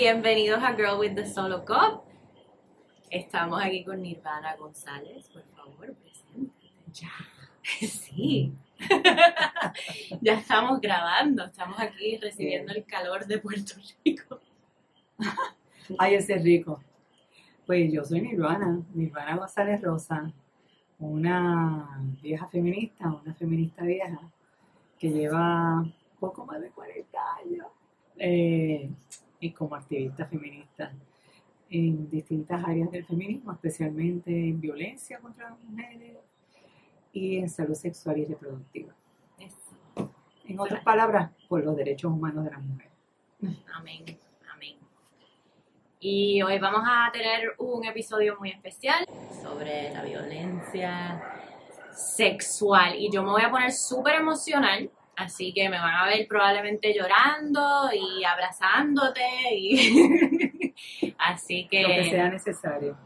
Bienvenidos a Girl with the Solo Cup. Estamos aquí con Nirvana González. Por favor, preséntate. Ya. Sí. ya estamos grabando. Estamos aquí recibiendo el calor de Puerto Rico. Ay, ese es rico. Pues yo soy Nirvana, Nirvana González Rosa, una vieja feminista, una feminista vieja que lleva poco más de 40 años eh, y como activista feminista en distintas áreas del feminismo, especialmente en violencia contra las mujeres y en salud sexual y reproductiva. Eso. En otras palabras, por los derechos humanos de las mujeres. Amén. Amén. Y hoy vamos a tener un episodio muy especial sobre la violencia sexual. Y yo me voy a poner súper emocional. Así que me van a ver probablemente llorando y abrazándote y así que, Lo que sea necesario.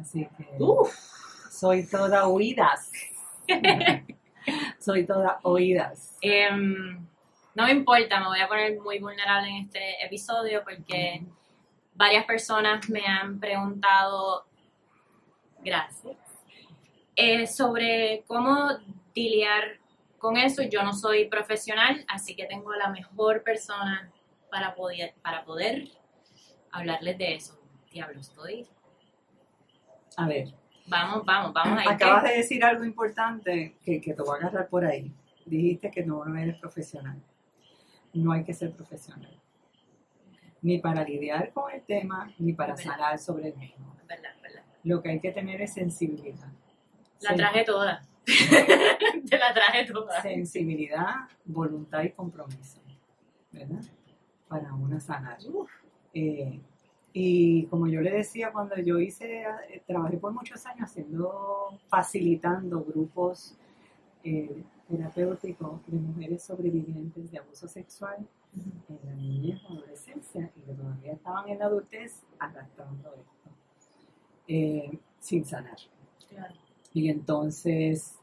Así que Uf. soy toda oídas. soy toda oídas. Em, no me importa, me voy a poner muy vulnerable en este episodio porque varias personas me han preguntado, gracias, eh, sobre cómo lidiar con eso. Yo no soy profesional, así que tengo la mejor persona para poder, para poder hablarles de eso. Diablo, estoy. A ver, Vamos, vamos, vamos ahí. acabas de decir algo importante que, que te voy a agarrar por ahí. Dijiste que no, no eres profesional. No hay que ser profesional. Ni para lidiar con el tema, ni para verdad. sanar sobre el mismo. Verdad, verdad. Lo que hay que tener es sensibilidad. La traje toda. Te la traje toda. sensibilidad, voluntad y compromiso, ¿verdad? Para una sanar. Eh, y como yo le decía, cuando yo hice, eh, trabajé por muchos años haciendo, facilitando grupos eh, terapéuticos de mujeres sobrevivientes de abuso sexual en la niñez adolescencia y que todavía estaban en la adultez arrastrando esto, sin sanar. Claro. Y entonces,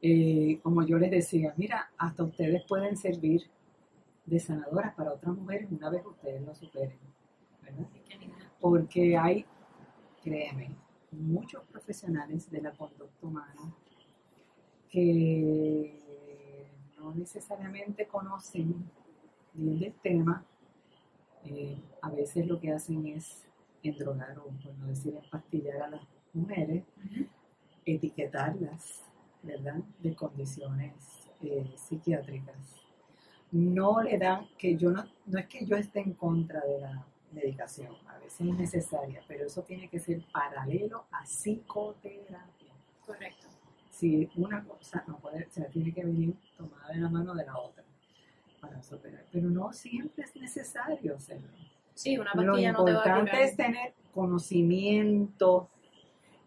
eh, como yo les decía, mira, hasta ustedes pueden servir de sanadoras para otras mujeres una vez ustedes lo superen, ¿verdad? Porque hay, créeme, muchos profesionales de la conducta humana que no necesariamente conocen bien del tema. Eh, a veces lo que hacen es endrogar o, por no decir, empastillar a las mujeres etiquetarlas, ¿verdad? De condiciones eh, psiquiátricas. No le dan, que yo no, no es que yo esté en contra de la medicación, a veces es necesaria, pero eso tiene que ser paralelo a psicoterapia. Correcto. Si una cosa no puede, o sea, tiene que venir tomada de la mano de la otra para superar, pero no siempre es necesario hacerlo. Sí, una Lo pastilla no te va a es tener conocimiento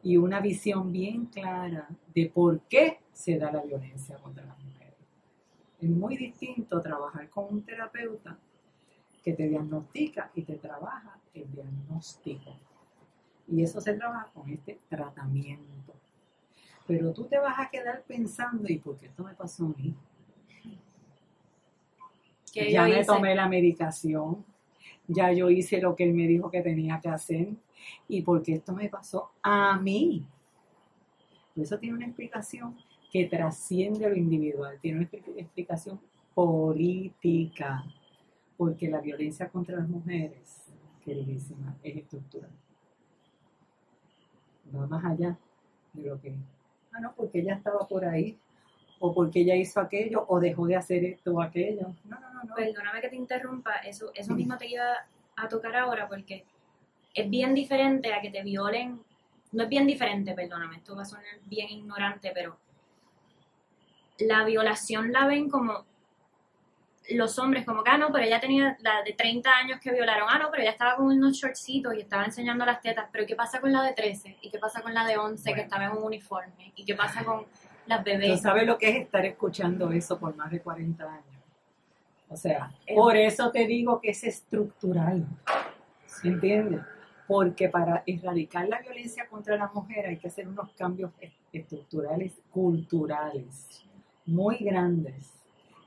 y una visión bien clara de por qué se da la violencia contra las mujeres. Es muy distinto trabajar con un terapeuta que te diagnostica y te trabaja el diagnóstico. Y eso se trabaja con este tratamiento. Pero tú te vas a quedar pensando, ¿y por qué esto me pasó a mí? Ya me hice. tomé la medicación, ya yo hice lo que él me dijo que tenía que hacer y porque esto me pasó a mí. Eso tiene una explicación que trasciende lo individual, tiene una expli- explicación política, porque la violencia contra las mujeres, queridísima, es estructural. Va más allá de lo que, ah, no, porque ella estaba por ahí, o porque ella hizo aquello, o dejó de hacer esto o aquello. No, no, no, no. Perdóname que te interrumpa, eso, eso mismo te iba a tocar ahora porque es bien diferente a que te violen, no es bien diferente, perdóname, esto va a sonar bien ignorante, pero la violación la ven como los hombres, como que, ah, no, pero ella tenía la de 30 años que violaron, ah, no, pero ella estaba con unos shortcitos y estaba enseñando las tetas, pero ¿qué pasa con la de 13? ¿Y qué pasa con la de 11 que estaba en un uniforme? ¿Y qué pasa con las ¿Tú bebés? sabes lo que es estar escuchando eso por más de 40 años? O sea, Es- por eso te digo que es estructural. ¿Entiendes? Porque para erradicar la violencia contra la mujer hay que hacer unos cambios est- estructurales, culturales, muy grandes.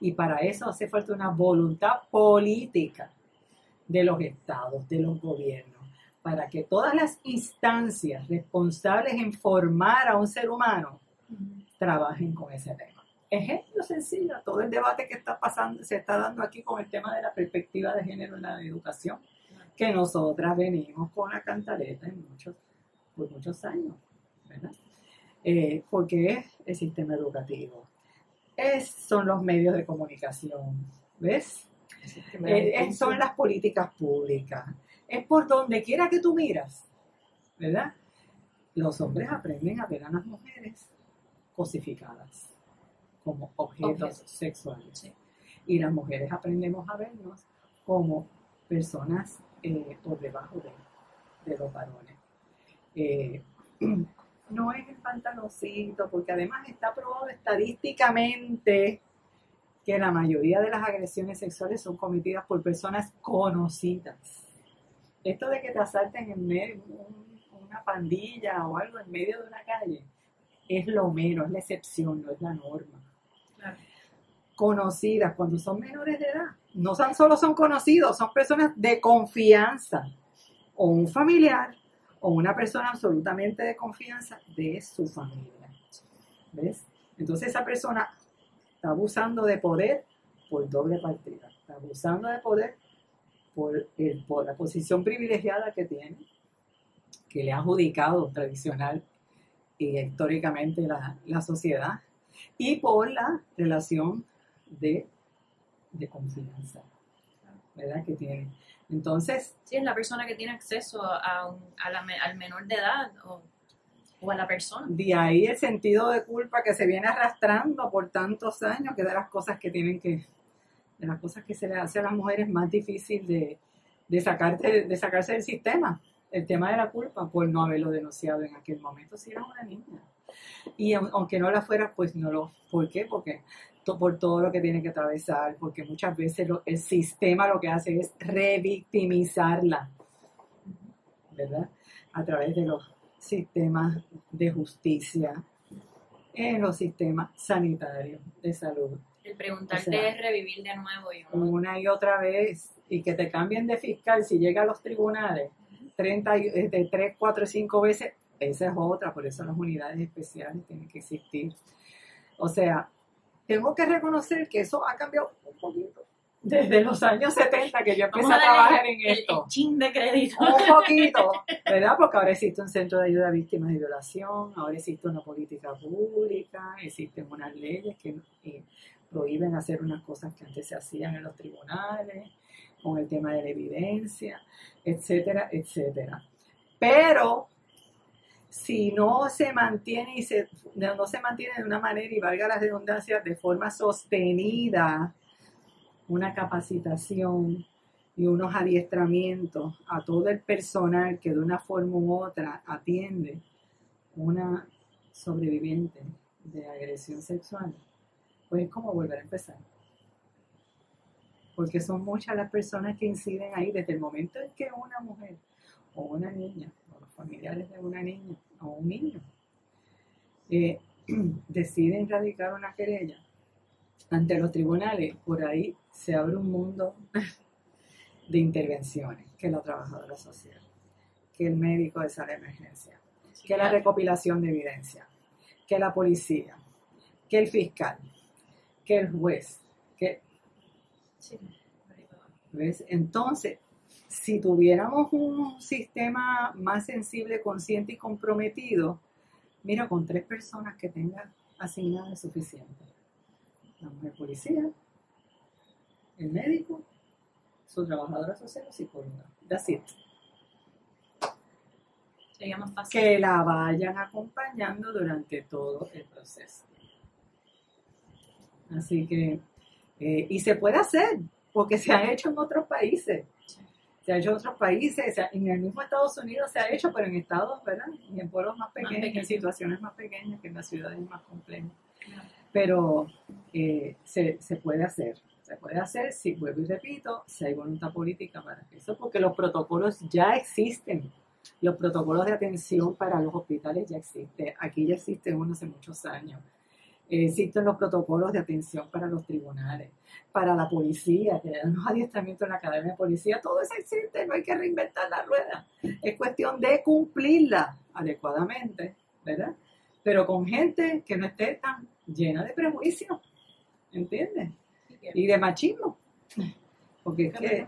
Y para eso hace falta una voluntad política. de los estados, de los gobiernos, para que todas las instancias responsables en formar a un ser humano trabajen con ese tema. Ejemplo sencillo, todo el debate que está pasando, se está dando aquí con el tema de la perspectiva de género en la educación, que nosotras venimos con la cantaleta en muchos, por muchos años, ¿verdad? Eh, porque es el sistema educativo, es, son los medios de comunicación, ¿ves? Eh, son las políticas públicas, es por donde quiera que tú miras, ¿verdad? Los hombres aprenden a ver a las mujeres cosificadas como objetos sexuales. Y las mujeres aprendemos a vernos como personas eh, por debajo de, los varones. Eh, no es el pantaloncito, porque además está probado estadísticamente que la mayoría de las agresiones sexuales son cometidas por personas conocidas. Esto de que te asalten en medio, una pandilla o algo en medio de una calle, es lo menos, es la excepción, no es la norma. Conocidas, cuando son menores de edad, no son, solo son conocidos, son personas de confianza, o un familiar, o una persona absolutamente de confianza de su familia. ¿Ves? Entonces esa persona está abusando de poder por doble partida, está abusando de poder por, el, por la posición privilegiada que tiene, que le ha adjudicado tradicional históricamente la, la sociedad, y por la relación de, de confianza, ¿verdad? Que tiene. Entonces... Sí, es la persona que tiene acceso a, a la, al menor de edad o, o, a la persona. De ahí el sentido de culpa que se viene arrastrando por tantos años, que de las cosas que tienen que, de las cosas que se le hace a las mujeres más difícil de, de, sacarte, de sacarse del sistema el tema de la culpa por no haberlo denunciado en aquel momento si era una niña. Y aunque no la fuera, pues no lo... ¿Por qué? Porque por todo lo que tiene que atravesar, porque muchas veces el sistema lo que hace es revictimizarla, ¿verdad? A través de los sistemas de justicia, en los sistemas sanitarios de salud. El preguntarte es revivir de nuevo. Y Una y otra vez, y que te cambien de fiscal si llega a los tribunales 30, eh, de 3, 4, 5 veces, esa es otra, por eso las unidades especiales tienen que existir. O sea, tengo que reconocer que eso ha cambiado un poquito. Desde los años 70 que yo empecé a, trabajar en esto. El chin de crédito. Un poquito, ¿verdad? Porque ahora existe un centro de ayuda a víctimas de violación, ahora existe una política pública, existen unas leyes que eh, prohíben hacer unas cosas que antes se hacían en los tribunales, con el tema de la evidencia, etcétera, etcétera. Pero si no se mantiene y se, no se mantiene de una manera, y valga la redundancia, de forma sostenida, una capacitación y unos adiestramientos a todo el personal que de una forma u otra atiende una sobreviviente de agresión sexual, pues es como volver a empezar porque son muchas las personas que inciden ahí desde el momento en que una mujer o una niña, o los familiares de una niña o un niño, eh, deciden radicar una querella ante los tribunales, por ahí se abre un mundo de intervenciones, que la trabajadora social, que el médico de sala de emergencia, que la recopilación de evidencia, que la policía, que el fiscal, que el juez, que ¿Ves? Entonces, si tuviéramos un sistema más sensible, consciente y comprometido, mira, con tres personas que tengan asignadas es suficiente. La mujer policía, el médico, su trabajadora social o psicóloga. That's it. Fácil. Que la vayan acompañando durante todo el proceso. Así que eh, y se puede hacer, porque se ha hecho en otros países. Se ha hecho en otros países, en el mismo Estados Unidos se ha hecho, pero en estados, ¿verdad? Y en pueblos más pequeños, en situaciones más pequeñas que en las ciudades más complejas. Pero eh, se, se puede hacer. Se puede hacer, si vuelvo y repito, si hay voluntad política para eso, porque los protocolos ya existen. Los protocolos de atención para los hospitales ya existen. Aquí ya existen uno hace muchos años. Existen los protocolos de atención para los tribunales, para la policía, que dan los adiestramientos en la Academia de Policía, todo eso existe, no hay que reinventar la rueda. Es cuestión de cumplirla adecuadamente, ¿verdad? Pero con gente que no esté tan llena de prejuicios, ¿entiendes? Y de machismo. Porque es que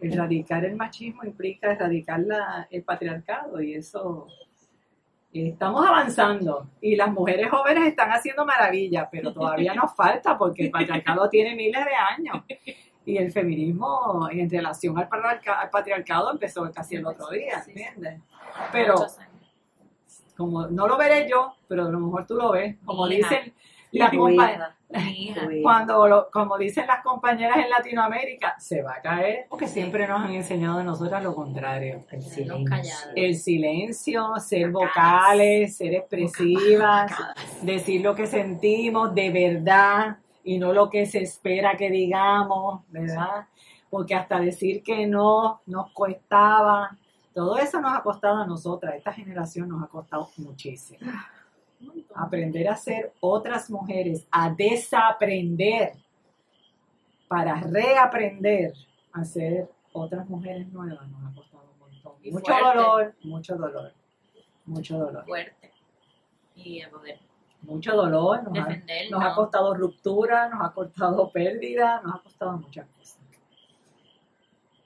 erradicar el machismo implica erradicar la, el patriarcado y eso estamos avanzando. Y las mujeres jóvenes están haciendo maravillas, pero todavía nos falta porque el patriarcado tiene miles de años. Y el feminismo en relación al, patriarcado empezó casi el otro día, ¿entiendes? Pero como no lo veré yo, pero a lo mejor tú lo ves, como dicen las compañeras, cuando como dicen las compañeras en Latinoamérica, se va a caer porque siempre nos han enseñado a nosotras lo contrario. El silencio, el silencio ser vocales, ser expresivas, decir lo que sentimos de verdad y no lo que se espera que digamos, ¿verdad? Porque hasta decir que no nos costaba, todo eso nos ha costado a nosotras, esta generación nos ha costado muchísimo. Aprender a ser otras mujeres, a desaprender para reaprender a ser otras mujeres nuevas nos ha costado un montón. mucho dolor, mucho dolor, mucho dolor. Fuerte. Y a poder. Mucho dolor, nos, ha, nos ha costado ruptura, nos ha costado pérdida, nos ha costado muchas cosas.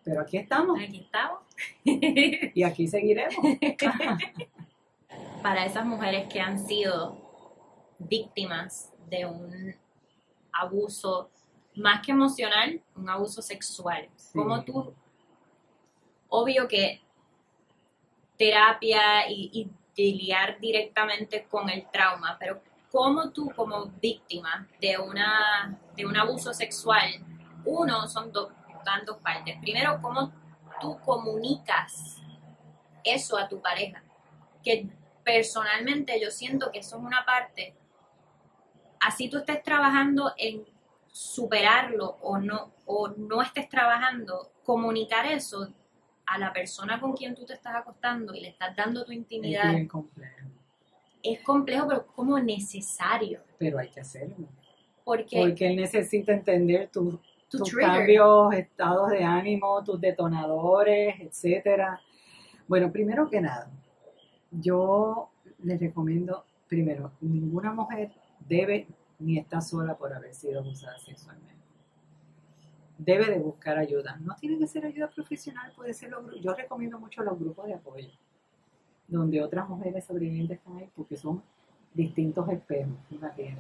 Pero aquí estamos. Aquí estamos. y aquí seguiremos. Para esas mujeres que han sido víctimas de un abuso más que emocional, un abuso sexual. Como tú, obvio que terapia y, y lidiar directamente con el trauma, pero como tú como víctima de, una, de un abuso sexual, uno, son dos dos partes. Primero, cómo tú comunicas eso a tu pareja. Que personalmente yo siento que eso es una parte, así tú estés trabajando en superarlo o no, o no estés trabajando, comunicar eso a la persona con quien tú te estás acostando y le estás dando tu intimidad. Es complejo. Es complejo, pero como necesario. Pero hay que hacerlo. Porque, Porque él necesita entender tu, tus cambios, estados de ánimo, tus detonadores, etcétera. Bueno, primero que nada, yo les recomiendo, primero, ninguna mujer debe ni está sola por haber sido abusada sexualmente. Debe de buscar ayuda. No tiene que ser ayuda profesional, puede ser yo recomiendo mucho los grupos de apoyo, donde otras mujeres sobrevivientes están ahí porque son distintos espejos. Una tiene.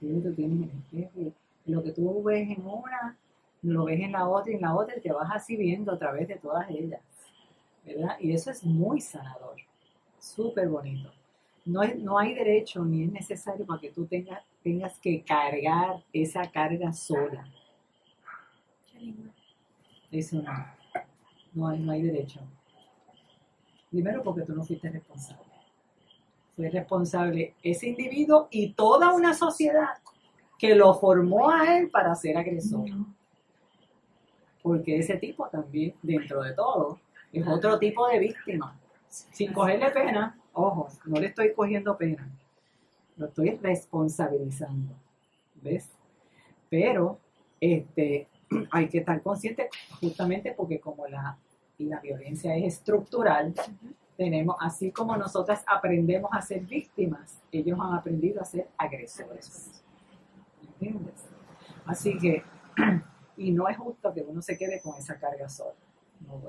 Tú tienes el espejo lo que tú ves en una, lo ves en la otra y en la otra y te vas así viendo a través de todas ellas. ¿Verdad? Y eso es muy sanador, súper bonito. No, es, no hay derecho ni es necesario para que tú tengas, tengas que cargar esa carga sola. Eso no. No hay, no hay derecho. Primero porque tú no fuiste responsable. Fue responsable ese individuo y toda una sociedad que lo formó a él para ser agresor. Porque ese tipo también, dentro de todo, es otro tipo de víctima. Sin cogerle pena, ojo, no le estoy cogiendo pena, lo estoy responsabilizando. ¿Ves? Pero este, hay que estar consciente justamente porque como la, la violencia es estructural, tenemos, así como nosotras aprendemos a ser víctimas, ellos han aprendido a ser agresores. Así que, y no es justo que uno se quede con esa carga sola. No,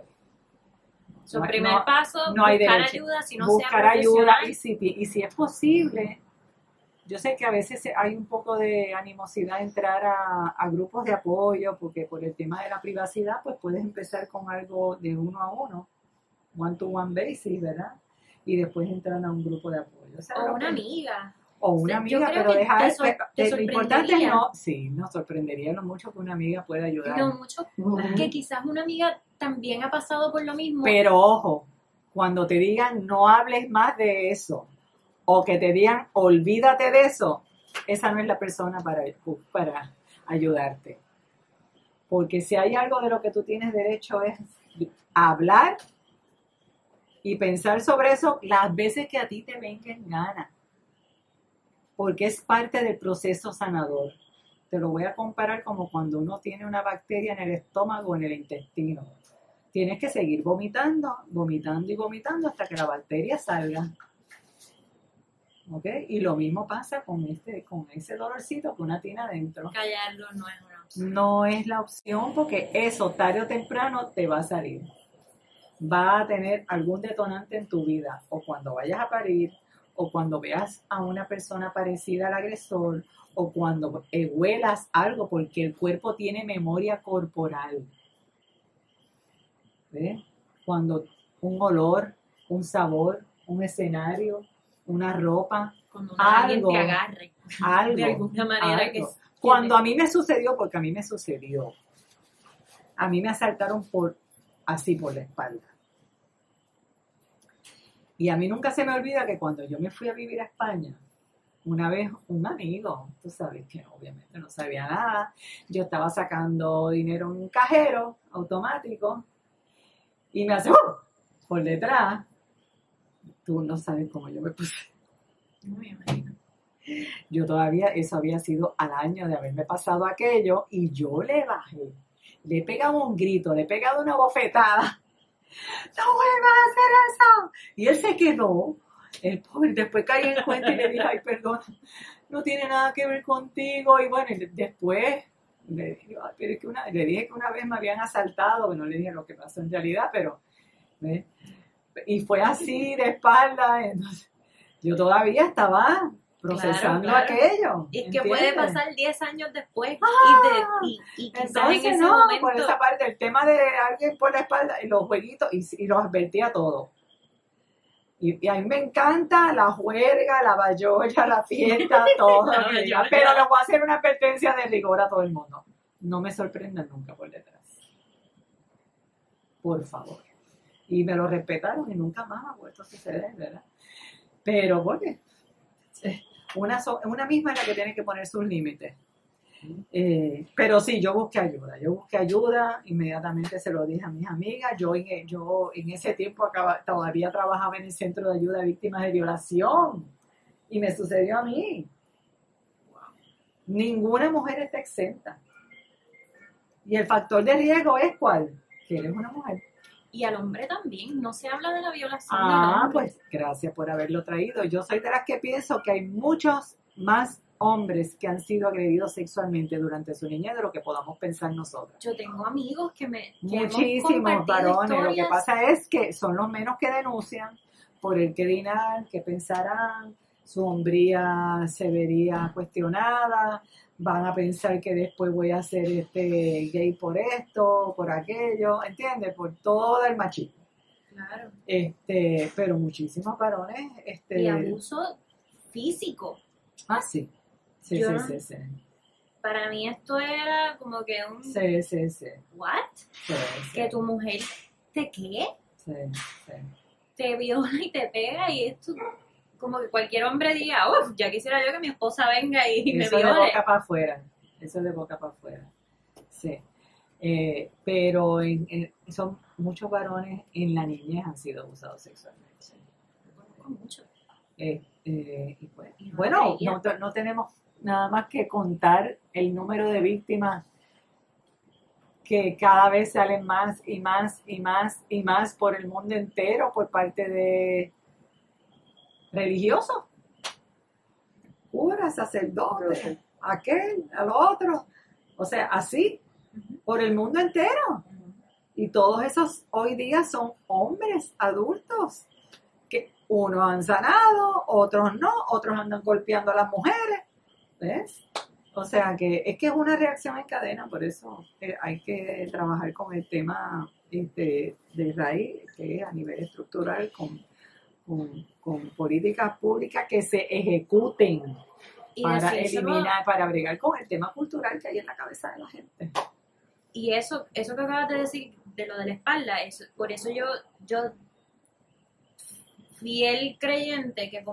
Su primer paso, no buscar ayuda, si no buscar ayuda y si, y si es posible, yo sé que a veces hay un poco de animosidad entrar a, grupos de apoyo, porque por el tema de la privacidad, pues puedes empezar con algo de uno a uno, one to one basis, ¿verdad? Y después entrar a un grupo de apoyo. O, una amiga o una amiga, pero dejar te, lo importante es no, sí, nos sorprendería lo mucho que una amiga pueda ayudar. Lo mucho que quizás una amiga también ha pasado por lo mismo. Pero ojo, cuando te digan no hables más de eso, o que te digan olvídate de eso, esa no es la persona para, para ayudarte. Porque si hay algo de lo que tú tienes derecho es hablar y pensar sobre eso las veces que a ti te venga en gana porque es parte del proceso sanador. Te lo voy a comparar como cuando uno tiene una bacteria en el estómago o en el intestino. Tienes que seguir vomitando, vomitando y vomitando hasta que la bacteria salga. ¿Ok? Y lo mismo pasa con, este, con ese dolorcito que una tiene adentro. Callarlo no es una opción. No es la opción porque eso tarde o temprano te va a salir. Va a tener algún detonante en tu vida o cuando vayas a parir o cuando veas a una persona parecida al agresor o cuando eh, huelas algo porque el cuerpo tiene memoria corporal. ¿Ves? Cuando un olor, un sabor, un escenario, una ropa, Cuando Algo. te agarre. algo. De alguna manera que algo. es- Cuando a mí me sucedió, porque a mí me sucedió, a mí me asaltaron por así por la espalda. Y a mí nunca se me olvida que cuando yo me fui a vivir a España, una vez un amigo, tú sabes que obviamente no sabía nada, yo estaba sacando dinero en un cajero automático y me hace ¡uh! por detrás. Tú no sabes cómo yo me puse. No me imagino. Yo todavía, eso había sido al año de haberme pasado aquello y yo le bajé. Le he pegado un grito, le he pegado una bofetada. ¡No vuelvas a hacer eso! Y él se quedó. El pobre, después caí en cuenta y le dije, ay, perdón, no tiene nada que ver contigo. Y bueno, y después le dije, "Ay, pero es que una, le dije que una vez me habían asaltado, que no le dije lo que pasó en realidad, pero... Y fue así, de espalda. Entonces, yo todavía estaba procesando claro. aquello. Y que puede pasar 10 años después Ah, y, de- y, y quizás Entonces, en ese no, momento. por esa parte, el tema de alguien por la espalda y los jueguitos, y, y los advertía todo. Y, y a mí me encanta la juerga, la bayolla, la fiesta, todo. La bayolla. pero le voy a hacer una advertencia de rigor a todo el mundo. No me sorprendan nunca por detrás. Por favor. Y me lo respetaron y nunca más ha vuelto a suceder, ¿verdad? Pero porque eh, una, so- una misma es la que tiene que poner sus límites. Eh, pero sí, yo busqué ayuda, yo busqué ayuda, inmediatamente se lo dije a mis amigas, yo en, yo en ese tiempo acaba- todavía trabajaba en el Centro de Ayuda a Víctimas de Violación y me sucedió a mí. Ninguna mujer está exenta. Y el factor de riesgo es cuál? Que eres una mujer. Y al hombre también. No se habla de la violación Ah, pues gracias por haberlo traído. Yo soy de las que pienso que hay muchos más hombres que han sido agredidos sexualmente durante su niñez de lo que podamos pensar nosotros. Yo tengo amigos que me. que Muchísimos varones. Lo que historias. pasa es que son los menos que denuncian por el que dirán, que pensarán, su hombría se vería cuestionada, van a pensar que después voy a ser este gay por esto, por aquello, ¿entiendes? Por todo el machismo. Claro. Este, pero muchísimos varones, este, Y abuso físico. ah sí, sí, Yo sí, sí, sí, Para mí esto era como que un. sí, sí, sí, ¿What? sí, sí, Que tu mujer te qué? sí, sí. Te viola y te pega y esto. Como que cualquier hombre diga, uff, ya quisiera yo que mi esposa venga y me Eso de viole. boca para afuera. Eso de boca para afuera. Sí. Eh, pero en- en- son muchos varones en la niñez han sido abusados sexualmente. Conozco mucho. Eh, eh, y pues, Y no bueno, no, no tenemos nada más que contar el número de víctimas que cada vez salen más y más y más y más por el mundo entero por parte de religiosos, curas, sacerdotes, aquel, al otro, o sea, así, por el mundo entero. Y todos esos hoy día son hombres adultos, que unos han sanado, otros no, otros andan golpeando a las mujeres, ¿ves? O sea que es que es una reacción en cadena, por eso eh, hay que trabajar con el tema este, de raíz, que es a nivel estructural, con, con, con políticas públicas que se ejecuten Y para eliminar, para bregar con el tema cultural que hay en la cabeza de la gente. Y eso, eso que acabas de decir de lo de la espalda, es, por eso yo, yo fiel creyente que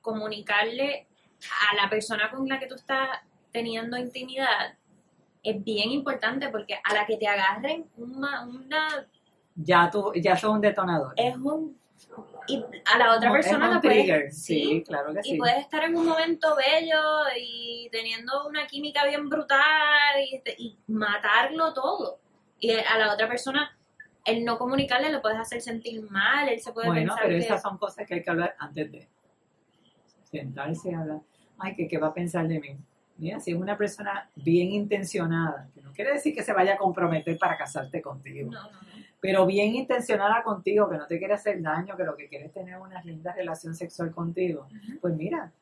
comunicarle a la persona con la que tú estás teniendo intimidad es bien importante porque a la que te agarren una, una Ya tú, ya son un detonador. es un y a la otra persona la puedes, trigger, sí, claro que y sí. puedes estar en un momento bello y teniendo una química bien brutal y, y matarlo todo. Y a la otra persona, el no comunicarle lo puedes hacer sentir mal, él se puede Bueno, pensar pero que... esas son cosas que hay que hablar antes de sentarse y hablar. Ay, que qué va a pensar de mí. Mira, si es una persona bien intencionada, que no quiere decir que se vaya a comprometer para casarte contigo, No, no, no. Pero bien intencionada contigo, que no te quiere hacer daño, que lo que quiere es tener una linda relación sexual contigo, pues mira,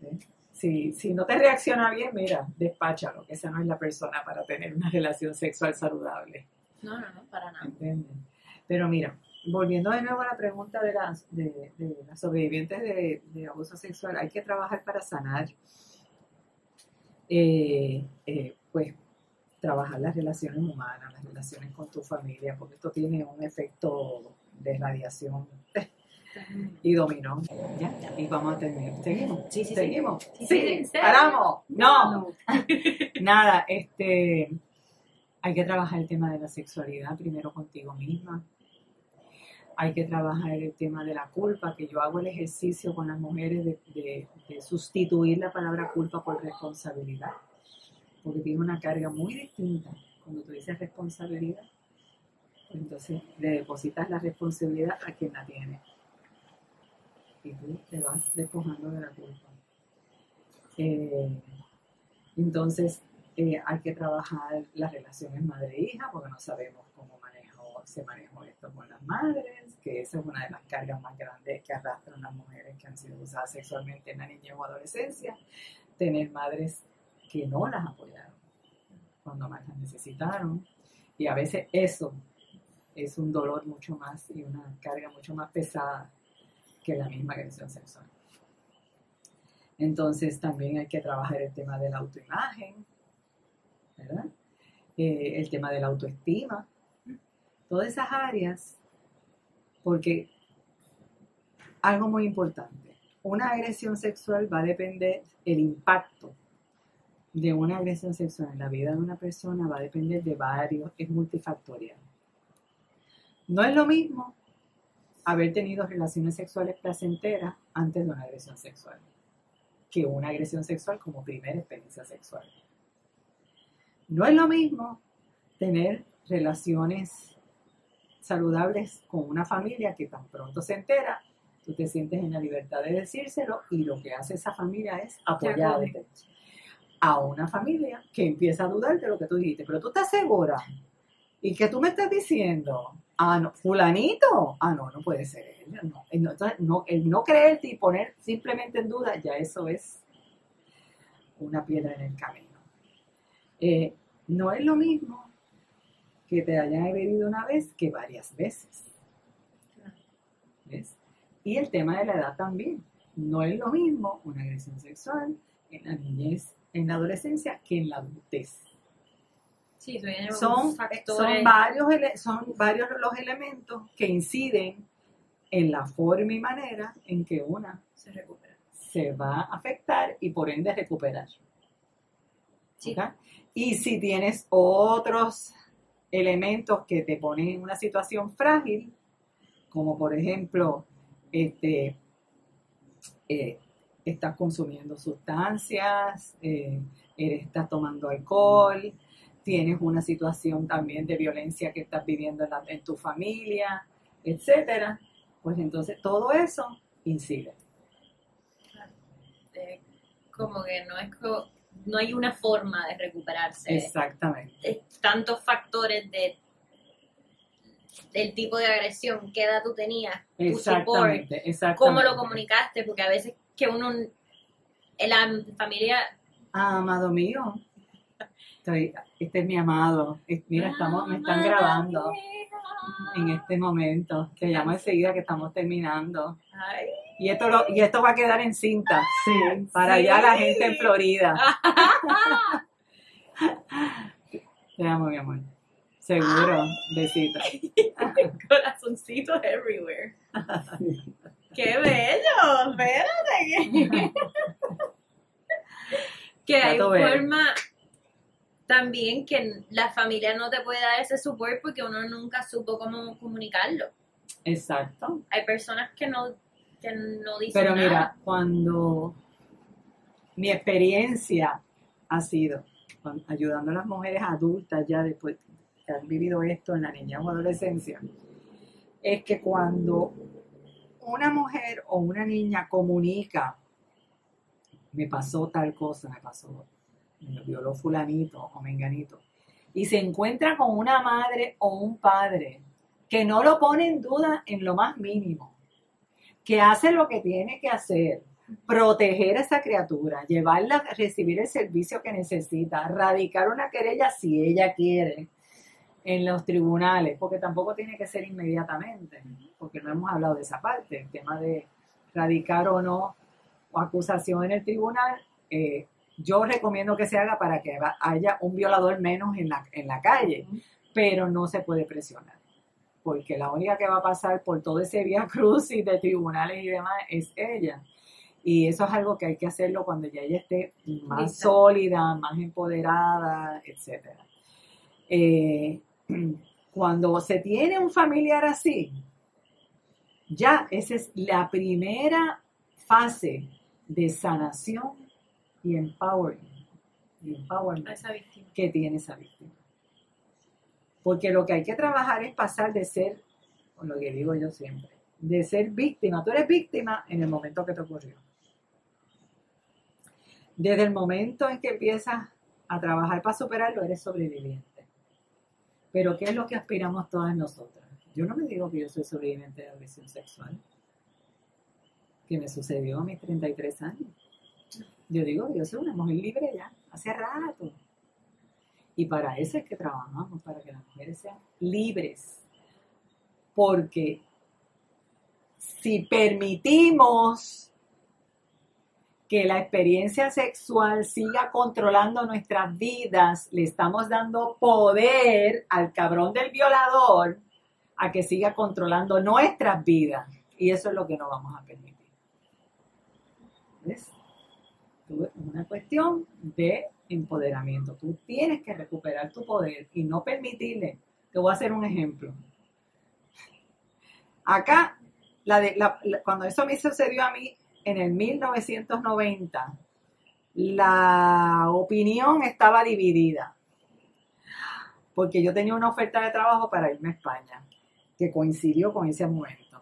¿eh? si, si no te reacciona bien, mira, despáchalo, que esa no es la persona para tener una relación sexual saludable. No, no, no, para nada. ¿Entiendes? Pero mira, volviendo de nuevo a la pregunta de las, de, de las sobrevivientes de, de abuso sexual, hay que trabajar para sanar, eh, eh, pues, trabajar las relaciones humanas, las relaciones con tu familia, porque esto tiene un efecto de radiación y dominó. Ya, y vamos a terminar. ¿Seguimos? Sí, sí, sí. ¿Seguimos? Sí, Sí, sí, sí. ¿Paramos? No. Nada, este, hay que trabajar el tema de la sexualidad primero contigo misma. Hay que trabajar el tema de la culpa, que yo hago el ejercicio con las mujeres de, de- de sustituir la palabra culpa por responsabilidad, porque tiene una carga muy distinta. Cuando tú dices responsabilidad, pues entonces le depositas la responsabilidad a quien la tiene. Y tú te vas despojando de la culpa. Eh, entonces, eh, hay que trabajar las relaciones madre-hija, porque no sabemos cómo manejo, se manejó esto con las madres, que esa es una de las cargas más grandes que arrastran las mujeres que han sido usadas sexualmente en la niñez o adolescencia, tener madres que no las apoyaron cuando más las necesitaron. Y a veces eso es un dolor mucho más y una carga mucho más pesada que la misma agresión sexual. Entonces también hay que trabajar el tema de la autoimagen. Eh, el tema de la autoestima, todas esas áreas, porque algo muy importante, una agresión sexual va a depender, el impacto de una agresión sexual en la vida de una persona va a depender de varios, es multifactorial. No es lo mismo haber tenido relaciones sexuales placenteras antes de una agresión sexual que una agresión sexual como primera experiencia sexual. No es lo mismo tener relaciones saludables con una familia que tan pronto se entera, tú te sientes en la libertad de decírselo y lo que hace esa familia es apoyarte a una familia que empieza a dudar de lo que tú dijiste, pero tú estás segura y que tú me estás diciendo, ah, no, fulanito, ah, no, no puede ser entonces, no, el no creerte y poner simplemente en duda, ya eso es una piedra en el camino. Eh, no es lo mismo que te hayan agredido una vez que varias veces. ¿Ves? Y el tema de la edad también. No es lo mismo una agresión sexual en la niñez, en la adolescencia, que en la adultez. Sí, Son, eh, factores. son, varios, son varios los elementos que inciden en la forma y manera en que una Se recupera. se va a afectar y por ende recuperar. Sí. ¿ok? Y si tienes otros elementos que te ponen en una situación frágil, como por ejemplo, este, eh, estás consumiendo sustancias, eh, estás tomando alcohol, tienes una situación también de violencia que estás viviendo en, la- en tu familia, etcétera, pues entonces todo eso incide. Eh, como que no es co- no hay una forma de recuperarse. Exactamente. Es tantos factores de del tipo de agresión, qué edad tú tenías, tu support, cómo lo comunicaste, porque a veces que uno en la familia Ah, amado mío. Estoy, este es mi amado. Mira, estamos, me están grabando en este momento. Te llamo enseguida que estamos terminando. Ay, Y esto, lo- y esto va a quedar en cinta. Sí. Para Sí. allá la gente en Florida. Te amo, mi amor. Seguro. Besitos. corazoncitos everywhere. ¡Qué bello! Espérate. que hay forma también que la familia no te puede dar ese support porque uno nunca supo cómo comunicarlo. Exacto. Hay personas que no, que no dicen Pero nada. mira, cuando mi experiencia ha sido ayudando a las mujeres adultas ya después que han vivido esto en la niñez o adolescencia, es que cuando una mujer o una niña comunica, me pasó tal cosa, me pasó, me violó fulanito o menganito, y se encuentra con una madre o un padre que no lo pone en duda en lo más mínimo, que hace lo que tiene que hacer, proteger a esa criatura, llevarla a recibir el servicio que necesita, radicar una querella si ella quiere en los tribunales, porque tampoco tiene que ser inmediatamente, porque no hemos hablado de esa parte, el tema de radicar o no o acusación en el tribunal, eh, yo recomiendo que se haga para que haya un violador menos en la, en la calle, pero no se puede presionar, porque la única que va a pasar por todo ese vía crucis de tribunales y demás es ella. Y eso es algo que hay que hacerlo cuando ya ella esté más Lista. sólida, más empoderada, etc. cuando se tiene un familiar así, ya esa es la primera fase de sanación y empowerment, y empowerment esa que tiene esa víctima. Porque lo que hay que trabajar es pasar de ser, con lo que digo yo siempre, de ser víctima. Tú eres víctima en el momento que te ocurrió. Desde el momento en que empiezas a trabajar para superarlo, eres sobreviviente. Pero ¿qué es lo que aspiramos todas nosotras? Yo no me digo que yo soy sobreviviente de agresión sexual, que me sucedió a mis 33 años. Yo digo que yo soy una mujer libre ya, hace rato. Y para eso es que trabajamos, para que las mujeres sean libres. Porque si permitimos que la experiencia sexual siga controlando nuestras vidas, le estamos dando poder al cabrón del violador a que siga controlando nuestras vidas. Y eso es lo que no vamos a permitir. ¿Ves? Una cuestión de empoderamiento. Tú tienes que recuperar tu poder y no permitirle. Te voy a hacer un ejemplo. Acá, la de, cuando eso me sucedió a mí en el 1990, la opinión estaba dividida. Porque yo tenía una oferta de trabajo para irme a España, que coincidió con ese momento.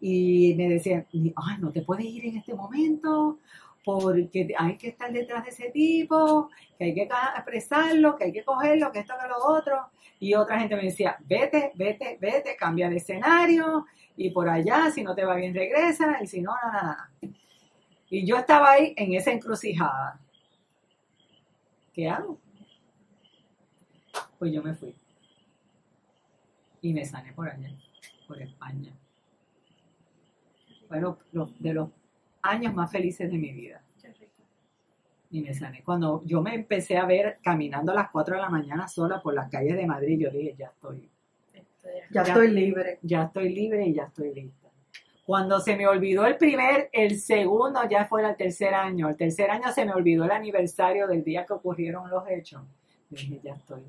Y me decían, ay, no te puedes ir en este momento, porque hay que estar detrás de ese tipo, que hay que apresarlo, que hay que cogerlo, que esto, que lo otro. Y otra gente me decía, vete, vete, vete, cambia de escenario, y por allá, si no te va bien, regresa, y si no, nada, nada. Y yo estaba ahí en esa encrucijada. ¿Qué hago? Pues yo me fui. Y me sané por allá, por España. Fueron los, de los años más felices de mi vida. Y me sané. Cuando yo me empecé a ver caminando a las 4 de la mañana sola por las calles de Madrid, yo dije, ya estoy, Ya Ya. estoy libre. ya estoy libre y ya estoy lista. Cuando se me olvidó el primer, el segundo ya fue el tercer año. El tercer año se me olvidó el aniversario del día que ocurrieron los hechos. Yo dije, ya estoy.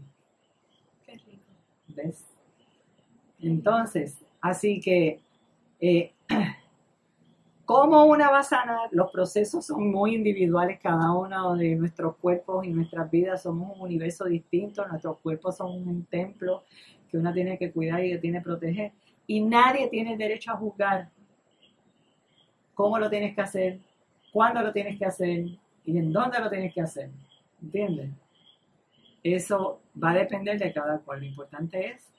Qué rico. ¿Ves? Entonces, así que, eh, ¿cómo una va a sanar? Los procesos son muy individuales, cada uno de nuestros cuerpos y nuestras vidas somos un universo distinto, nuestros cuerpos son un templo que uno tiene que cuidar y que tiene que proteger. Y nadie tiene derecho a juzgar cómo lo tienes que hacer, cuándo lo tienes que hacer y en dónde lo tienes que hacer. ¿Entiendes? Eso va a depender de cada cual. Lo importante es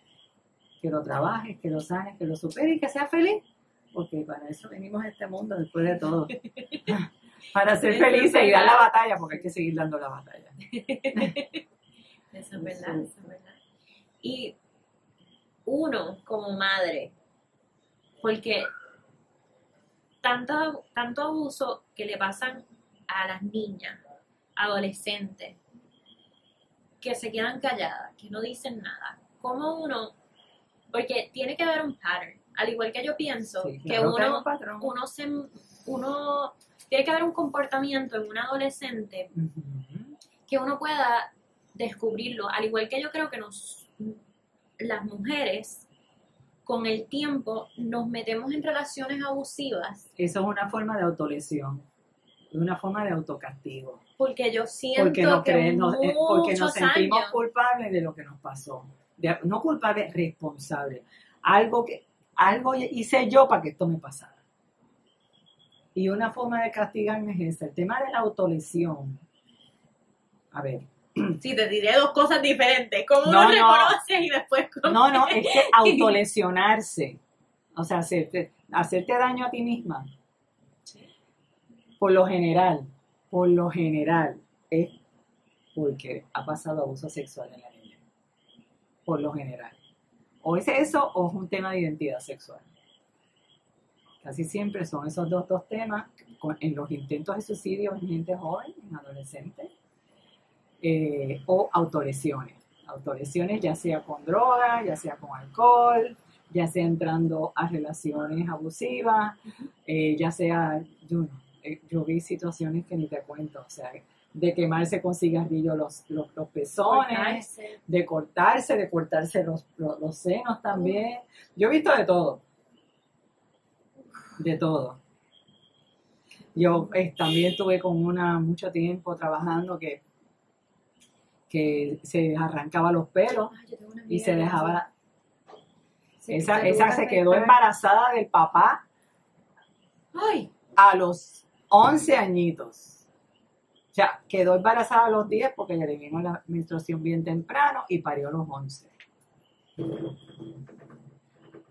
que lo trabajes, que lo sanes, que lo superes y que seas feliz. Porque para eso venimos a este mundo después de todo. para ser felices y dar la batalla, porque hay que seguir dando la batalla. Eso es verdad, eso es verdad. Y uno como madre, porque tanto, tanto abuso que le pasan a las niñas, adolescentes, que se quedan calladas, que no dicen nada. Como uno, porque tiene que haber un pattern, al igual que yo pienso Sí, que claro uno, uno se, uno tiene que haber un comportamiento en un adolescente que uno pueda descubrirlo, al igual que yo creo que nos, las mujeres con el tiempo nos metemos en relaciones abusivas Eso es una forma de autolesión, es una forma de autocastigo. porque yo siento Porque nos, que creen- nos- eh, porque nos sentimos años culpables de lo que nos pasó. De- no culpables, responsables. Algo que algo hice yo para que esto me pasara. Y una forma de castigarme es esa. El tema de la autolesión. A ver, Sí, te diré dos cosas diferentes. ¿Cómo No, uno no. reconoce y después cómo- no, no, es que autolesionarse. O sea, hacerte, hacerte daño a ti misma. Por lo general, por lo general, es porque ha pasado abuso sexual en la niña. Por lo general. O es eso o es un tema de identidad sexual. Casi siempre son esos dos, dos temas con- en los intentos de suicidio en gente joven, en adolescentes, eh, o autolesiones. Autolesiones ya sea con droga, ya sea con alcohol, ya sea entrando a relaciones abusivas, eh, ya sea, yo, eh, yo vi situaciones que ni te cuento, o sea, de quemarse con cigarrillo los, los, los pezones, Cortarse. de cortarse, de cortarse los, los, los senos también. Yo he visto de todo. De todo. Yo eh, también estuve con una mucho tiempo trabajando que, que se arrancaba los pelos Ay, una y se dejaba. se- Esa, esa se quedó embarazada del papá Ay, a los 11 añitos. O sea, quedó embarazada a los 10 porque le vino la menstruación bien temprano y parió a los 11.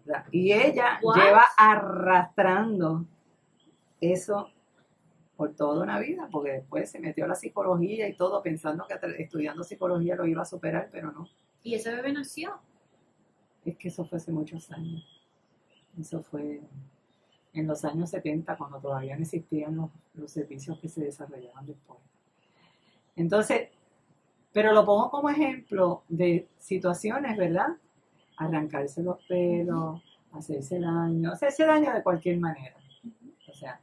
¿Verdad? Y ella What? lleva arrastrando eso por toda una vida, porque después se metió a la psicología y todo pensando que estudiando psicología lo iba a superar, pero no. y ese bebé nació. Es que eso fue hace muchos años. Eso fue en los años 70, cuando todavía no existían los, los servicios que se desarrollaban después. Entonces, pero lo pongo como ejemplo de situaciones, ¿verdad? Arrancarse los pelos, hacerse daño, hacerse daño de cualquier manera. O sea,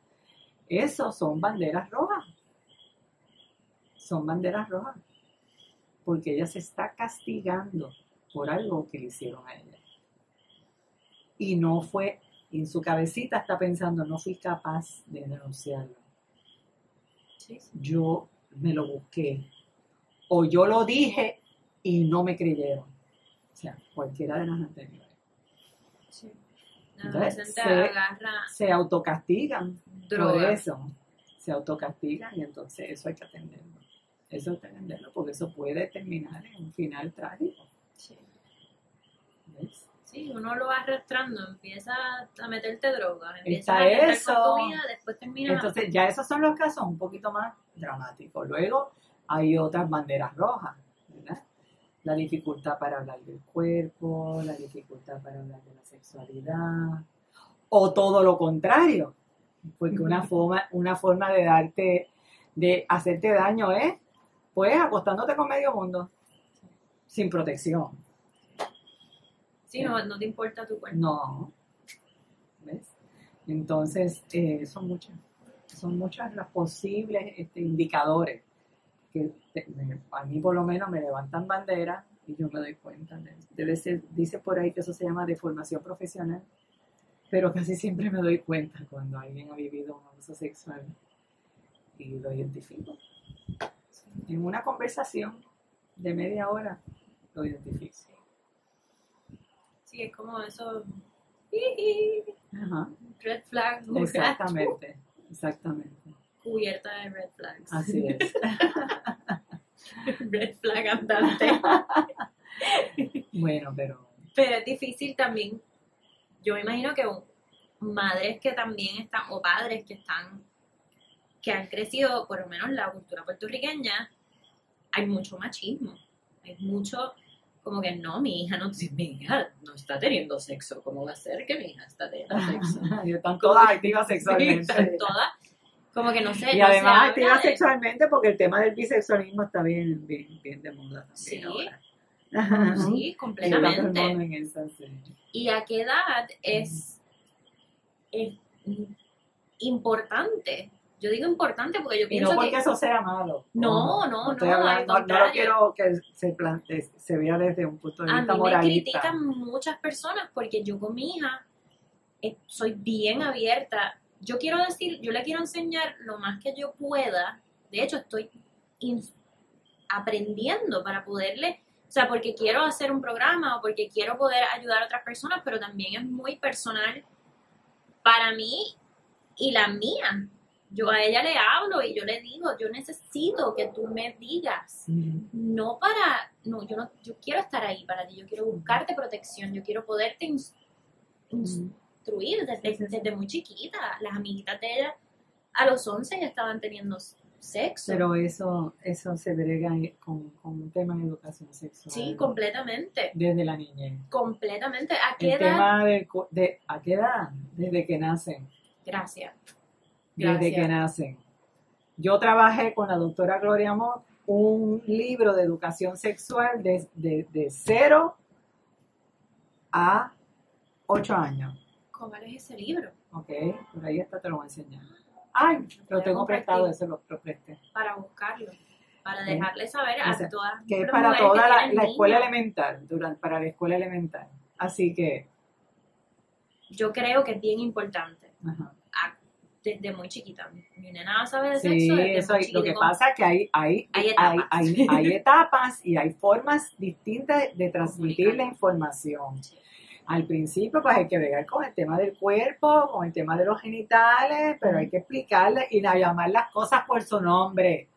eso son banderas rojas. Son banderas rojas. Porque ella se está castigando por algo que le hicieron a ella. Y no fue, en su cabecita está pensando, no fui capaz de denunciarlo. Sí, sí. Yo me lo busqué. O yo lo dije y no me creyeron. O sea, cualquiera de las anteriores. sí. Entonces, se- Se autocastigan por eso. Se autocastigan y entonces eso hay que atenderlo. Eso hay que atenderlo porque eso puede terminar en un final trágico. Sí. ¿ves? Sí, uno lo va arrastrando, empieza a meterte drogas, empieza Está a arreglar eso. con tu vida, después termina Entonces, ya esos son los casos un poquito más dramáticos. Luego hay otras banderas rojas, ¿verdad? La dificultad para hablar del cuerpo, la dificultad para hablar de la sexualidad, o todo lo contrario, porque una forma, una forma de darte, de hacerte daño es, pues, acostándote con medio mundo, sin protección. Sí, no, no te importa tu cuerpo. No. ¿Ves? Entonces, eh, son muchas, son muchas las posibles este, indicadores que a mí por lo menos me levantan bandera y yo me doy cuenta. de- Debe ser, dice por ahí que eso se llama deformación profesional, pero casi siempre me doy cuenta cuando alguien ha vivido un abuso sexual y lo identifico. En una conversación de media hora lo identifico. Sí, es como eso. Ajá. Red flag, Exactamente, exactamente. cubierta de red flags. Así es. red flag andante. Bueno, pero Pero es difícil también. Yo me imagino que madres que también están, o padres que están, que han crecido, por lo menos en la cultura puertorriqueña, hay mucho machismo. Hay mucho, como que no, mi hija no, mi hija no está teniendo sexo. ¿Cómo va a ser que mi hija está teniendo sexo? están todas activas Sí, sexualmente. están todas, como que no sé. Y no además activas de- sexualmente porque el tema del bisexualismo está bien, bien, bien de moda también Sí. ahora. Sí, Y completamente. esa, sí. ¿Y a qué edad es, es importante yo digo importante porque yo pienso no porque que eso sea malo. No, no, no, hablando- no, no lo contrario. quiero que se, plante, se vea desde un punto de a vista mí me moralista. critican muchas personas porque yo con mi hija eh, soy bien abierta. Yo quiero decir, yo le quiero enseñar lo más que yo pueda. De hecho, estoy aprendiendo para poderle, o sea, porque quiero hacer un programa o porque quiero poder ayudar a otras personas, pero también es muy personal para mí y la mía. Yo a ella le hablo y yo le digo, yo necesito que tú me digas Ujú. no para, no, yo no, yo quiero estar ahí para ti, yo quiero buscarte protección, yo quiero poderte ins- instruir desde, desde muy chiquita. Las amiguitas de ella a los 11 ya estaban teniendo sexo. Pero eso, eso se brega con, con un tema de educación sexual. sí, completamente, Desde la niñez. completamente. ¿A qué El edad? tema cu- de, ¿a qué edad? Desde que nacen. Gracias. Desde que nacen. Yo trabajé con la doctora Gloria Amor un libro de educación sexual de, de, de 0 a 8 años. ¿Cuál es ese libro? ¿Ok? Por ahí está, te lo voy a enseñar. Ay, lo tengo prestado, eso lo, lo presté. Para buscarlo, para dejarle saber a Ese, todas Que es para toda la, escuela elemental, durante, para la escuela elemental. Así que, Yo creo que es bien importante. ajá. Desde muy chiquita. Mi nena sabe de Sí, sexo desde eso, muy lo que pasa es que hay, hay, Hay hay, etapas. hay- hay etapas y hay formas distintas de transmitir Comunicar. la información. Al principio, pues hay que bregar con el tema del cuerpo, con el tema de los genitales, pero hay que explicarle y llamar las cosas por su nombre.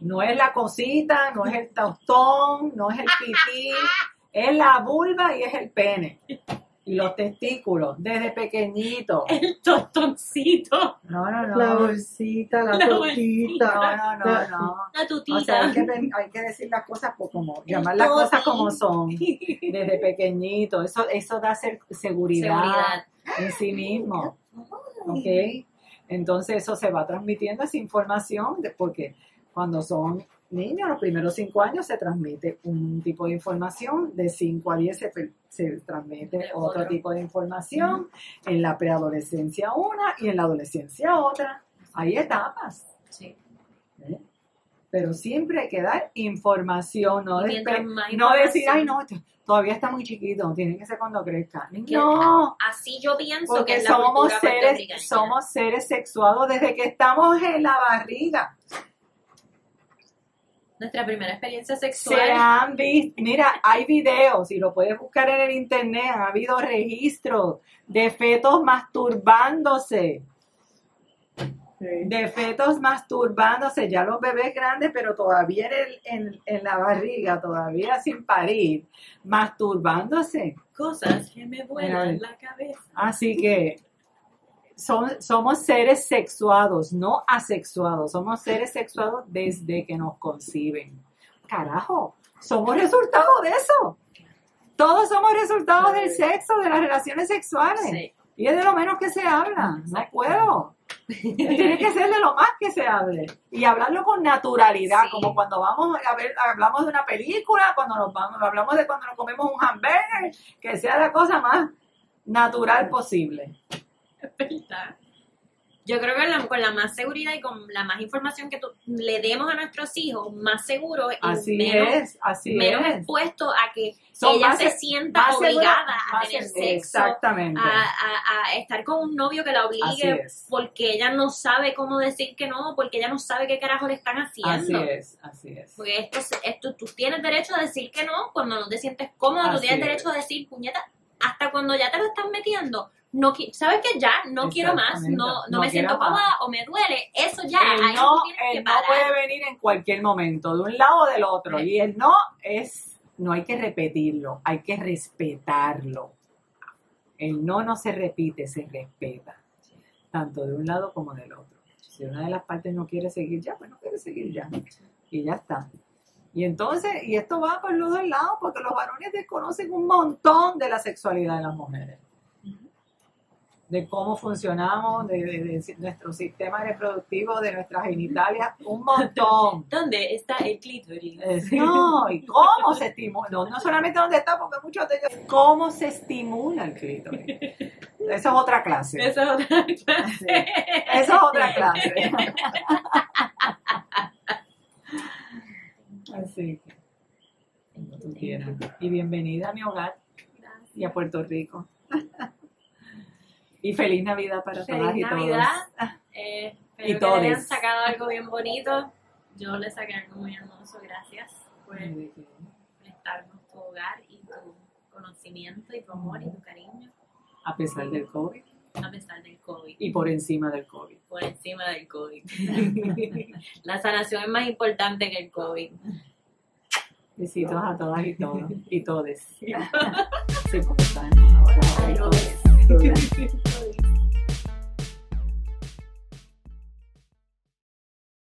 No es la cosita, no es el tostón, no es el pipí, es la vulva y es el pene. Y los testículos, desde pequeñito. El tostoncito, No, no, no. La bolsita, la, La tortita. No, no, no, no. la O tutita. sea, hay que, ven- hay que decir las cosas por como, El llamar las cosas como son, desde pequeñito. Eso, eso da ser- seguridad, Seguridad. en sí mismo. ¿Ok? Entonces eso se va transmitiendo esa información, porque cuando son niños, los primeros cinco años se transmite un tipo de información, de 5 a 10 se, se transmite otro, otro. tipo de información, en la preadolescencia una y en la adolescencia otra. Hay etapas. Sí. ¿eh? Pero siempre hay que dar información, no, más no decir, información- ay, no, todavía está muy chiquito, tiene que ser cuando crezca. Que No, Así yo pienso que porque es la somos seres, somos seres sexuados desde que estamos en la barriga. Nuestra primera experiencia Se sexual. han visto, mira, hay videos y lo puedes buscar en el internet, ha habido registros de fetos masturbándose. Sí. de fetos masturbándose, ya los bebés grandes, pero todavía en, el- en, en la barriga, todavía sin parir, masturbándose. Cosas que me vuelan la cabeza. Así que son, somos seres sexuados, no asexuados, somos seres sexuados desde que nos conciben. Carajo, somos resultado de eso. Todos somos resultados del sexo, de las relaciones sexuales. Sí. Y es de lo menos que se habla. No puedo. Tiene que ser de lo más que se hable. Y hablarlo con naturalidad, Sí. como cuando vamos a ver, hablamos de una película, cuando nos vamos, hablamos de cuando nos comemos un hamburger, que sea la cosa más natural posible. Verdad. Yo creo que la- con la más seguridad y con la más información que tú- le demos a nuestros hijos, más seguro y Así menos, es, así menos es. expuesto a que Son ella más se sienta segura- obligada a tener se- sexo, Exactamente. a, a- a estar con un novio que la Así obligue porque ella no sabe cómo decir que no, porque ella no sabe qué carajo le están Así haciendo. es, así es. Porque esto, esto, tú tienes derecho a decir que no cuando no te sientes cómoda, tú Así tienes es. derecho a decir, puñeta, hasta cuando ya te lo estás metiendo, no sabes que ya no quiero más, no, no, No me siento más. cómoda o me duele, eso ya, el ahí no, que el no puede venir en cualquier momento, de un lado o del otro. Sí. Y el no es, no hay que repetirlo, hay que respetarlo. El no no se repite, se respeta. Tanto de un lado como del otro. Si una de las partes no quiere seguir ya, pues no quiere seguir ya. Y ya está. Y entonces, y esto va por los dos lados, porque los varones desconocen un montón de la sexualidad de las mujeres de cómo funcionamos, de, de- de nuestro sistema reproductivo, de nuestras genitalias, un montón. ¿Dónde está el clítoris? Es- no, y cómo se estimula, no, no solamente dónde está, porque muchos de ellos, cómo se estimula el clítoris. Eso es otra clase. Eso es otra clase. Sí. Eso es otra clase. Así que, como tú quieras. Y bienvenida a mi hogar y a Puerto Rico. Y feliz Navidad para todas Feliz y Navidad. todos. Eh, Y espero que le hayan sacado algo bien bonito. Yo le saqué algo muy hermoso. Gracias por prestarnos tu hogar y tu conocimiento y tu amor y tu cariño A pesar del COVID a pesar del COVID. y por encima del COVID. Por encima del COVID. La sanación es más importante que el COVID. Besitos a todas y todos. Y todes. Sí, porque ahora.